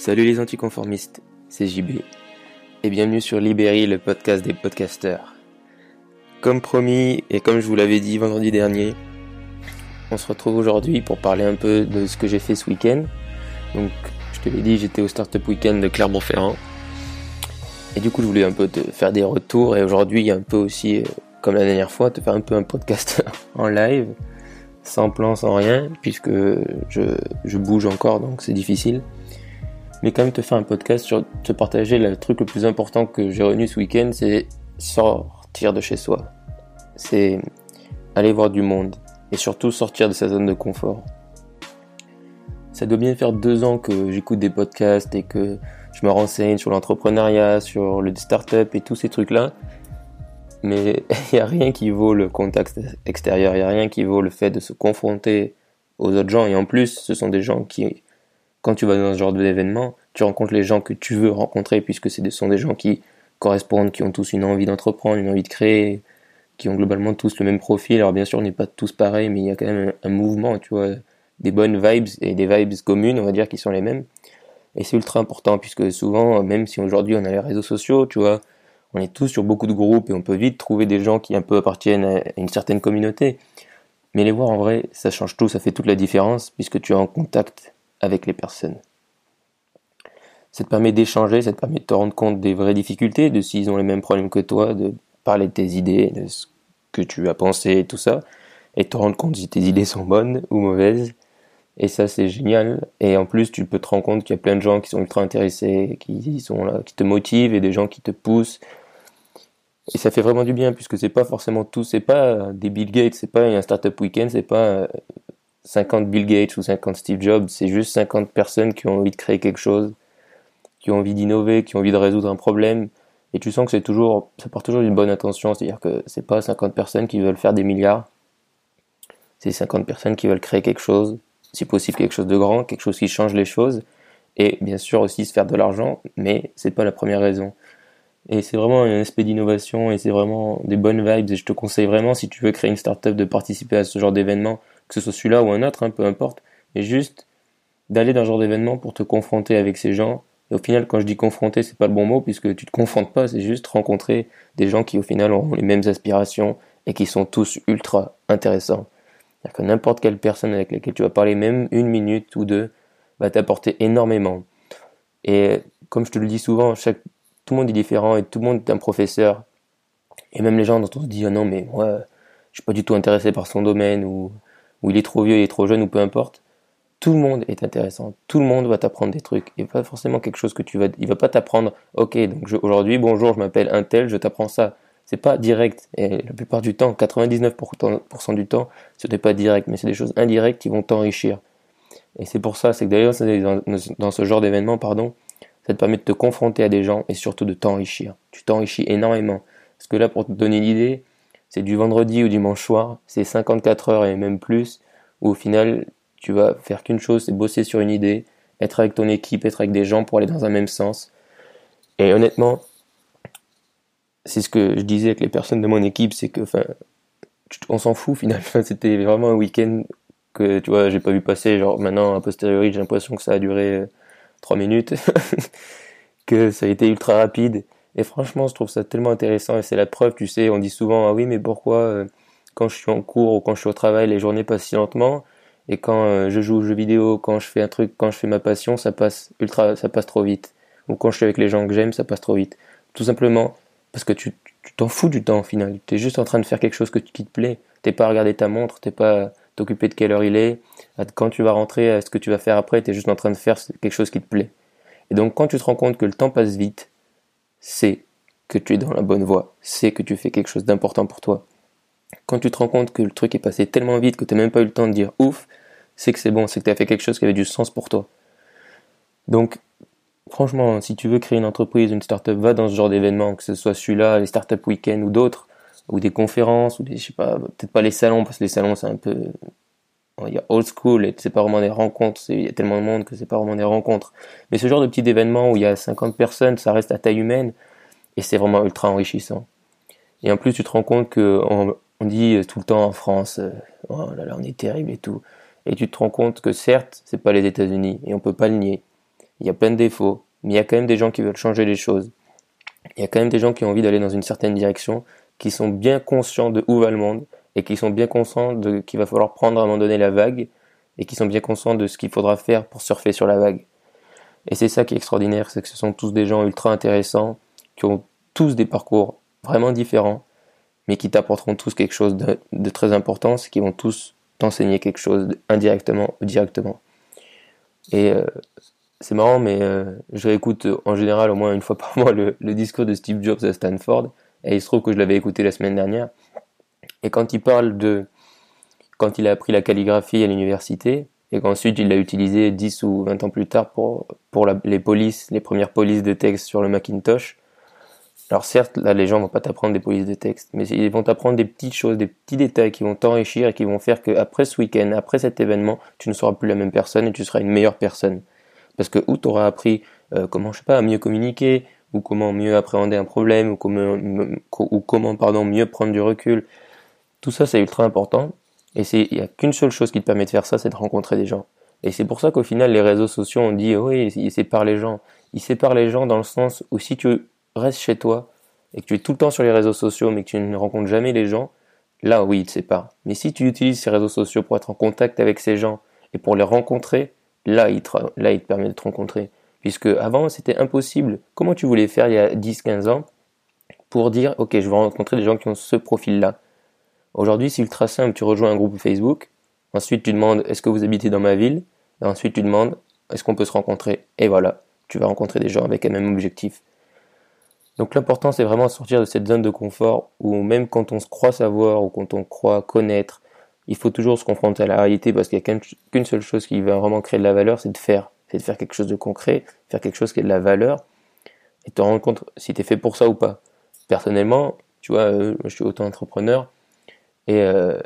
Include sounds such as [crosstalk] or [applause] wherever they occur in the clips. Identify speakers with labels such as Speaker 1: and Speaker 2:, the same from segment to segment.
Speaker 1: Salut les anticonformistes, c'est JB. Et bienvenue sur Libéry, le podcast des podcasteurs. Comme promis et comme je vous l'avais dit vendredi dernier, on se retrouve aujourd'hui pour parler un peu de ce que j'ai fait ce week-end. Donc, je te l'ai dit, j'étais au Startup Weekend de Clermont-Ferrand. Et du coup, je voulais un peu te faire des retours et aujourd'hui, un peu aussi, euh, comme la dernière fois, te faire un peu un podcast [laughs] en live, sans plan, sans rien, puisque je bouge encore, donc c'est difficile mais quand même te faire un podcast sur te partager le truc le plus important que j'ai retenu ce week-end, c'est sortir de chez soi. C'est aller voir du monde et surtout sortir de sa zone de confort. Ça doit bien faire deux ans que j'écoute des podcasts et que je me renseigne sur l'entrepreneuriat, sur le start-up et tous ces trucs-là. Mais [laughs] il n'y a rien qui vaut le contact extérieur, il n'y a rien qui vaut le fait de se confronter aux autres gens. Et en plus, ce sont des gens qui quand tu vas dans ce genre d'événement, tu rencontres les gens que tu veux rencontrer puisque ce sont des gens qui correspondent, qui ont tous une envie d'entreprendre, une envie de créer, qui ont globalement tous le même profil. Alors bien sûr, on n'est pas tous pareils, mais il y a quand même un, mouvement, tu vois, des bonnes vibes et des vibes communes, on va dire, qui sont les mêmes. Et c'est ultra important puisque souvent, même si aujourd'hui on a les réseaux sociaux, tu vois, on est tous sur beaucoup de groupes et on peut vite trouver des gens qui un peu appartiennent à une certaine communauté. Mais les voir en vrai, ça change tout, ça fait toute la différence puisque tu es en contact avec les personnes. Ça te permet d'échanger, ça te permet de te rendre compte des vraies difficultés, de s'ils ont les mêmes problèmes que toi, de parler de tes idées, de ce que tu as pensé et tout ça, et te rendre compte si tes idées sont bonnes ou mauvaises. Et ça, c'est génial. Et en plus, tu peux te rendre compte qu'il y a plein de gens qui sont ultra intéressés, qui sont là, qui te motivent et des gens qui te poussent. Et ça fait vraiment du bien puisque c'est pas forcément tout, c'est pas des Bill Gates, c'est pas un startup weekend, c'est pas 50 Bill Gates ou 50 Steve Jobs, c'est juste 50 personnes qui ont envie de créer quelque chose, qui ont envie d'innover, qui ont envie de résoudre un problème. Et tu sens que c'est toujours, ça part toujours d'une bonne intention, c'est-à-dire que c'est pas 50 personnes qui veulent faire des milliards, c'est 50 personnes qui veulent créer quelque chose, si possible quelque chose de grand, quelque chose qui change les choses, et bien sûr aussi se faire de l'argent, mais c'est pas la première raison. Et c'est vraiment un aspect d'innovation et c'est vraiment des bonnes vibes. Et je te conseille vraiment, si tu veux créer une startup, de participer à ce genre d'événement que ce soit celui-là ou un autre, hein, peu importe, mais juste d'aller dans ce genre d'événement pour te confronter avec ces gens. Et au final, quand je dis confronter, c'est pas le bon mot puisque tu te confrontes pas, c'est juste rencontrer des gens qui au final ont les mêmes aspirations et qui sont tous ultra intéressants. C'est-à-dire que n'importe quelle personne avec laquelle tu vas parler, même une minute ou deux, va t'apporter énormément. Et comme je te le dis souvent, tout le monde est différent et tout le monde est un professeur. Et même les gens dont on se dit, ah non, mais moi, je suis pas du tout intéressé par son domaine ou ou il est trop vieux, il est trop jeune, ou peu importe, tout le monde est intéressant. Tout le monde va t'apprendre des trucs. Et pas forcément quelque chose que tu vas, il va pas t'apprendre, ok, donc aujourd'hui, bonjour, je m'appelle Intel, je t'apprends ça. C'est pas direct. Et la plupart du temps, 99% du temps, ce n'est pas direct, mais c'est des choses indirectes qui vont t'enrichir. Et c'est pour ça, c'est que d'ailleurs, dans ce genre d'événement, pardon, ça te permet de te confronter à des gens et surtout de t'enrichir. Tu t'enrichis énormément. Parce que là, pour te donner une idée, c'est du vendredi ou dimanche soir, c'est 54 heures et même plus, où au final, tu vas faire qu'une chose, c'est bosser sur une idée, être avec ton équipe, être avec des gens pour aller dans un même sens. Et honnêtement, c'est ce que je disais avec les personnes de mon équipe, c'est que, enfin, on s'en fout finalement. [laughs] C'était vraiment un week-end que, tu vois, j'ai pas vu passer. Genre, maintenant, a posteriori, j'ai l'impression que ça a duré 3 euh, minutes, [laughs] que ça a été ultra rapide. Et franchement, je trouve ça tellement intéressant et c'est la preuve, tu sais, on dit souvent, ah oui, mais pourquoi euh, quand je suis en cours ou quand je suis au travail, les journées passent si lentement? Et quand euh, je joue aux jeux vidéo, quand je fais un truc, quand je fais ma passion, ça passe ultra, ça passe trop vite. Ou quand je suis avec les gens que j'aime, ça passe trop vite. Tout simplement parce que tu t'en fous du temps au final. Tu es juste en train de faire quelque chose que, qui te plaît. T'es pas à regarder ta montre, t'es pas à t'occuper de quelle heure il est. Quand tu vas rentrer, à ce que tu vas faire après, tu es juste en train de faire quelque chose qui te plaît. Et donc quand tu te rends compte que le temps passe vite, c'est que tu es dans la bonne voie, c'est que tu fais quelque chose d'important pour toi. Quand tu te rends compte que le truc est passé tellement vite que tu n'as même pas eu le temps de dire ouf, c'est que c'est bon, c'est que tu as fait quelque chose qui avait du sens pour toi. Donc, franchement, si tu veux créer une entreprise, une startup, va dans ce genre d'événement, que ce soit celui-là, les startup week-end ou d'autres, ou des conférences, ou des, je sais pas, peut-être pas les salons, parce que les salons c'est un peu, il y a old school et c'est pas vraiment des rencontres, il y a tellement de monde que c'est pas vraiment des rencontres. Mais ce genre de petit événement où il y a 50 personnes, ça reste à taille humaine et c'est vraiment ultra enrichissant. Et en plus, tu te rends compte que on, dit tout le temps en France, euh, oh là on est terrible et tout. Et tu te rends compte que certes, c'est pas les États-Unis et on peut pas le nier. il y a plein de défauts, mais il y a quand même des gens qui veulent changer les choses. Il y a quand même des gens qui ont envie d'aller dans une certaine direction, qui sont bien conscients de où va le monde et qui sont bien conscients de qu'il va falloir prendre à un moment donné la vague et qui sont bien conscients de ce qu'il faudra faire pour surfer sur la vague. Et c'est ça qui est extraordinaire, c'est que ce sont tous des gens ultra intéressants, qui ont tous des parcours vraiment différents, mais qui t'apporteront tous quelque chose de, très important, c'est qu'ils vont tous t'enseigner quelque chose indirectement ou directement. Et euh, c'est marrant, mais euh, je réécoute en général au moins une fois par [laughs] mois le, discours de Steve Jobs à Stanford, et il se trouve que je l'avais écouté la semaine dernière. Et quand il parle de quand il a appris la calligraphie à l'université, et qu'ensuite il l'a utilisé 10 ou 20 ans plus tard pour, pour les polices, les premières polices de texte sur le Macintosh. Alors certes, là les gens vont pas t'apprendre des polices de texte, mais ils vont t'apprendre des petites choses, des petits détails qui vont t'enrichir et qui vont faire qu'après ce week-end, après cet événement, tu ne seras plus la même personne et tu seras une meilleure personne. Parce que où tu auras appris euh, comment, je sais pas, à mieux communiquer, ou comment mieux appréhender un problème, ou comment pardon, mieux prendre du recul. Tout ça, c'est ultra important. Et il n'y a qu'une seule chose qui te permet de faire ça, c'est de rencontrer des gens. Et c'est pour ça qu'au final, les réseaux sociaux, on dit, oui, ils séparent les gens. Ils séparent les gens dans le sens où si tu restes chez toi et que tu es tout le temps sur les réseaux sociaux, mais que tu ne rencontres jamais les gens, là, oui, ils te séparent. Mais si tu utilises ces réseaux sociaux pour être en contact avec ces gens et pour les rencontrer, là, ils te, là, ils te permettent de te rencontrer. Puisque avant, c'était impossible. Comment tu voulais faire il y a 10, 15 ans pour dire, OK, je vais rencontrer des gens qui ont ce profil-là? Aujourd'hui, c'est ultra simple. Tu rejoins un groupe Facebook. Ensuite, tu demandes est-ce que vous habitez dans ma ville? Et ensuite, tu demandes est-ce qu'on peut se rencontrer? Et voilà, tu vas rencontrer des gens avec un même objectif. Donc l'important, c'est vraiment de sortir de cette zone de confort où même quand on se croit savoir ou quand on croit connaître, il faut toujours se confronter à la réalité parce qu'il n'y a qu'une seule chose qui va vraiment créer de la valeur, c'est de faire. C'est de faire quelque chose de concret, faire quelque chose qui a de la valeur et te rendre compte si tu es fait pour ça ou pas. Personnellement, tu vois, euh, je suis auto-entrepreneur, et, euh,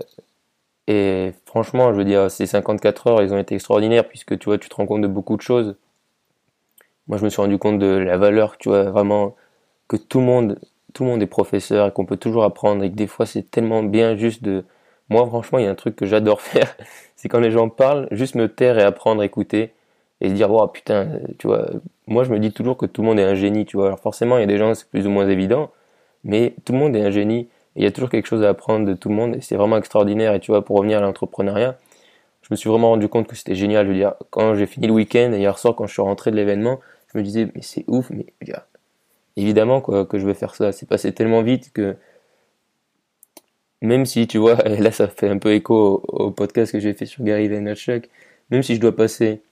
Speaker 1: et franchement, je veux dire, ces 54 heures, ils ont été extraordinaires puisque tu vois, tu te rends compte de beaucoup de choses. Moi, je me suis rendu compte de la valeur, tu vois, vraiment que tout le monde, tout le monde est professeur et qu'on peut toujours apprendre et que des fois, c'est tellement bien juste de. Moi, franchement, il y a un truc que j'adore [laughs] faire, c'est quand les gens parlent, juste me taire et apprendre, écouter et se dire, oh putain, tu vois, moi, je me dis toujours que tout le monde est un génie, tu vois. Alors forcément, il y a des gens, c'est plus ou moins évident, mais tout le monde est un génie il y a toujours quelque chose à apprendre de tout le monde et c'est vraiment extraordinaire. Et tu vois, pour revenir à l'entrepreneuriat, je me suis vraiment rendu compte que c'était génial. Je veux dire, quand j'ai fini le week-end hier soir, quand je suis rentré de l'événement, je me disais, mais c'est ouf, mais évidemment quoi, que je vais faire ça. C'est passé tellement vite que même si, tu vois, et [laughs] là ça fait un peu écho au, podcast que j'ai fait sur Gary Vaynerchuk, même si je dois passer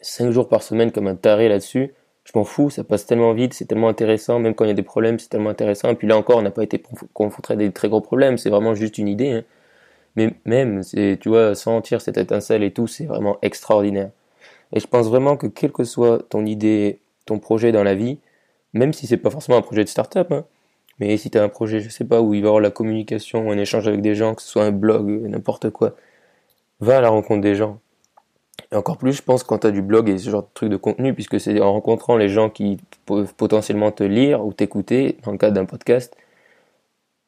Speaker 1: 5 jours par semaine comme un taré là-dessus, je m'en fous, ça passe tellement vite, c'est tellement intéressant, même quand il y a des problèmes, c'est tellement intéressant. Et puis là encore, on n'a pas été confronté à des très gros problèmes, c'est vraiment juste une idée. Hein. Mais même, tu vois, sentir cette étincelle et tout, c'est vraiment extraordinaire. Et je pense vraiment que quelle que soit ton idée, ton projet dans la vie, même si c'est pas forcément un projet de start-up, hein, mais si tu as un projet, je sais pas, où il va y avoir la communication, un échange avec des gens, que ce soit un blog, n'importe quoi, va à la rencontre des gens. Et encore plus, je pense, quand tu as du blog et ce genre de truc de contenu, puisque c'est en rencontrant les gens qui peuvent potentiellement te lire ou t'écouter, dans le cadre d'un podcast,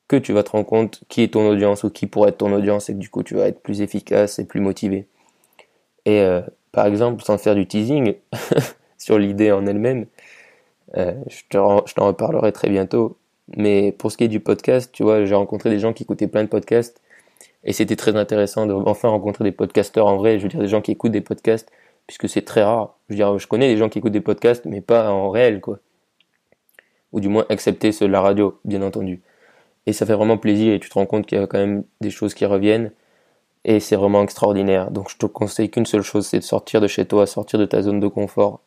Speaker 1: que tu vas te rendre compte qui est ton audience ou qui pourrait être ton audience et que du coup tu vas être plus efficace et plus motivé. Et euh, par exemple, sans faire du teasing [laughs] sur l'idée en elle-même, euh, je t'en reparlerai très bientôt. Mais pour ce qui est du podcast, tu vois, j'ai rencontré des gens qui écoutaient plein de podcasts et c'était très intéressant de enfin rencontrer des podcasteurs en vrai, je veux dire des gens qui écoutent des podcasts, puisque c'est très rare. Je veux dire, je connais des gens qui écoutent des podcasts, mais pas en réel, quoi. Ou du moins accepter la radio, bien entendu. Et ça fait vraiment plaisir et tu te rends compte qu'il y a quand même des choses qui reviennent. Et c'est vraiment extraordinaire. Donc je te conseille qu'une seule chose, c'est de sortir de chez toi, sortir de ta zone de confort.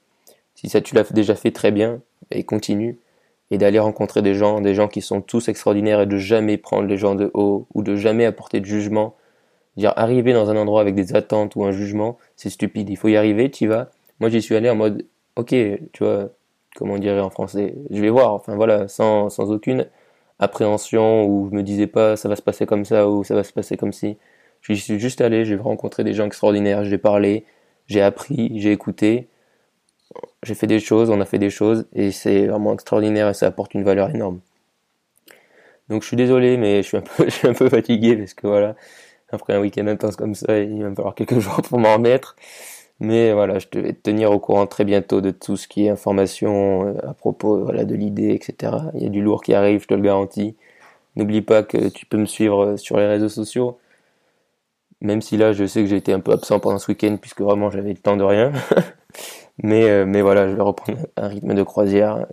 Speaker 1: Si ça tu l'as déjà fait très bien, et continue et d'aller rencontrer des gens, des gens qui sont tous extraordinaires et de jamais prendre les gens de haut ou de jamais apporter de jugement. Dire arriver dans un endroit avec des attentes ou un jugement, c'est stupide. Il faut y arriver, tu vas. Moi, j'y suis allé en mode, ok, tu vois, comment on dirait en français, je vais voir. Enfin voilà, sans, sans aucune appréhension ou je me disais pas ça va se passer comme ça ou ça va se passer comme si. J'y suis juste allé, j'ai rencontré des gens extraordinaires, j'ai parlé, j'ai appris, j'ai écouté j'ai fait des choses, on a fait des choses, et c'est vraiment extraordinaire et ça apporte une valeur énorme. Donc je suis désolé, mais je suis un peu, [laughs] fatigué parce que voilà, après un week-end intense comme ça, il va me falloir quelques [laughs] jours pour m'en remettre. Mais voilà, je vais te tenir au courant très bientôt de tout ce qui est information euh, à propos voilà, de l'idée, etc. Il y a du lourd qui arrive, je te le garantis. N'oublie pas que tu peux me suivre euh, sur les réseaux sociaux. Même si là, je sais que j'ai été un peu absent pendant ce week-end, puisque vraiment j'avais le temps de rien. [laughs] mais, euh, mais voilà, je vais reprendre un rythme de croisière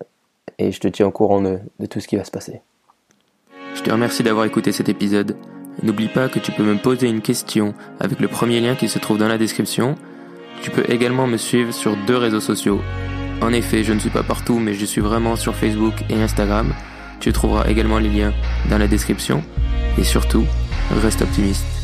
Speaker 1: et je te tiens au courant de, de tout ce qui va se passer. Je te remercie d'avoir écouté cet épisode. N'oublie pas que tu peux me poser une question avec le premier lien qui se trouve dans la description tu peux également me suivre sur deux réseaux sociaux. En effet, je ne suis pas partout, mais je suis vraiment sur Facebook et Instagram. Tu trouveras également les liens dans la description. Et surtout, reste optimiste.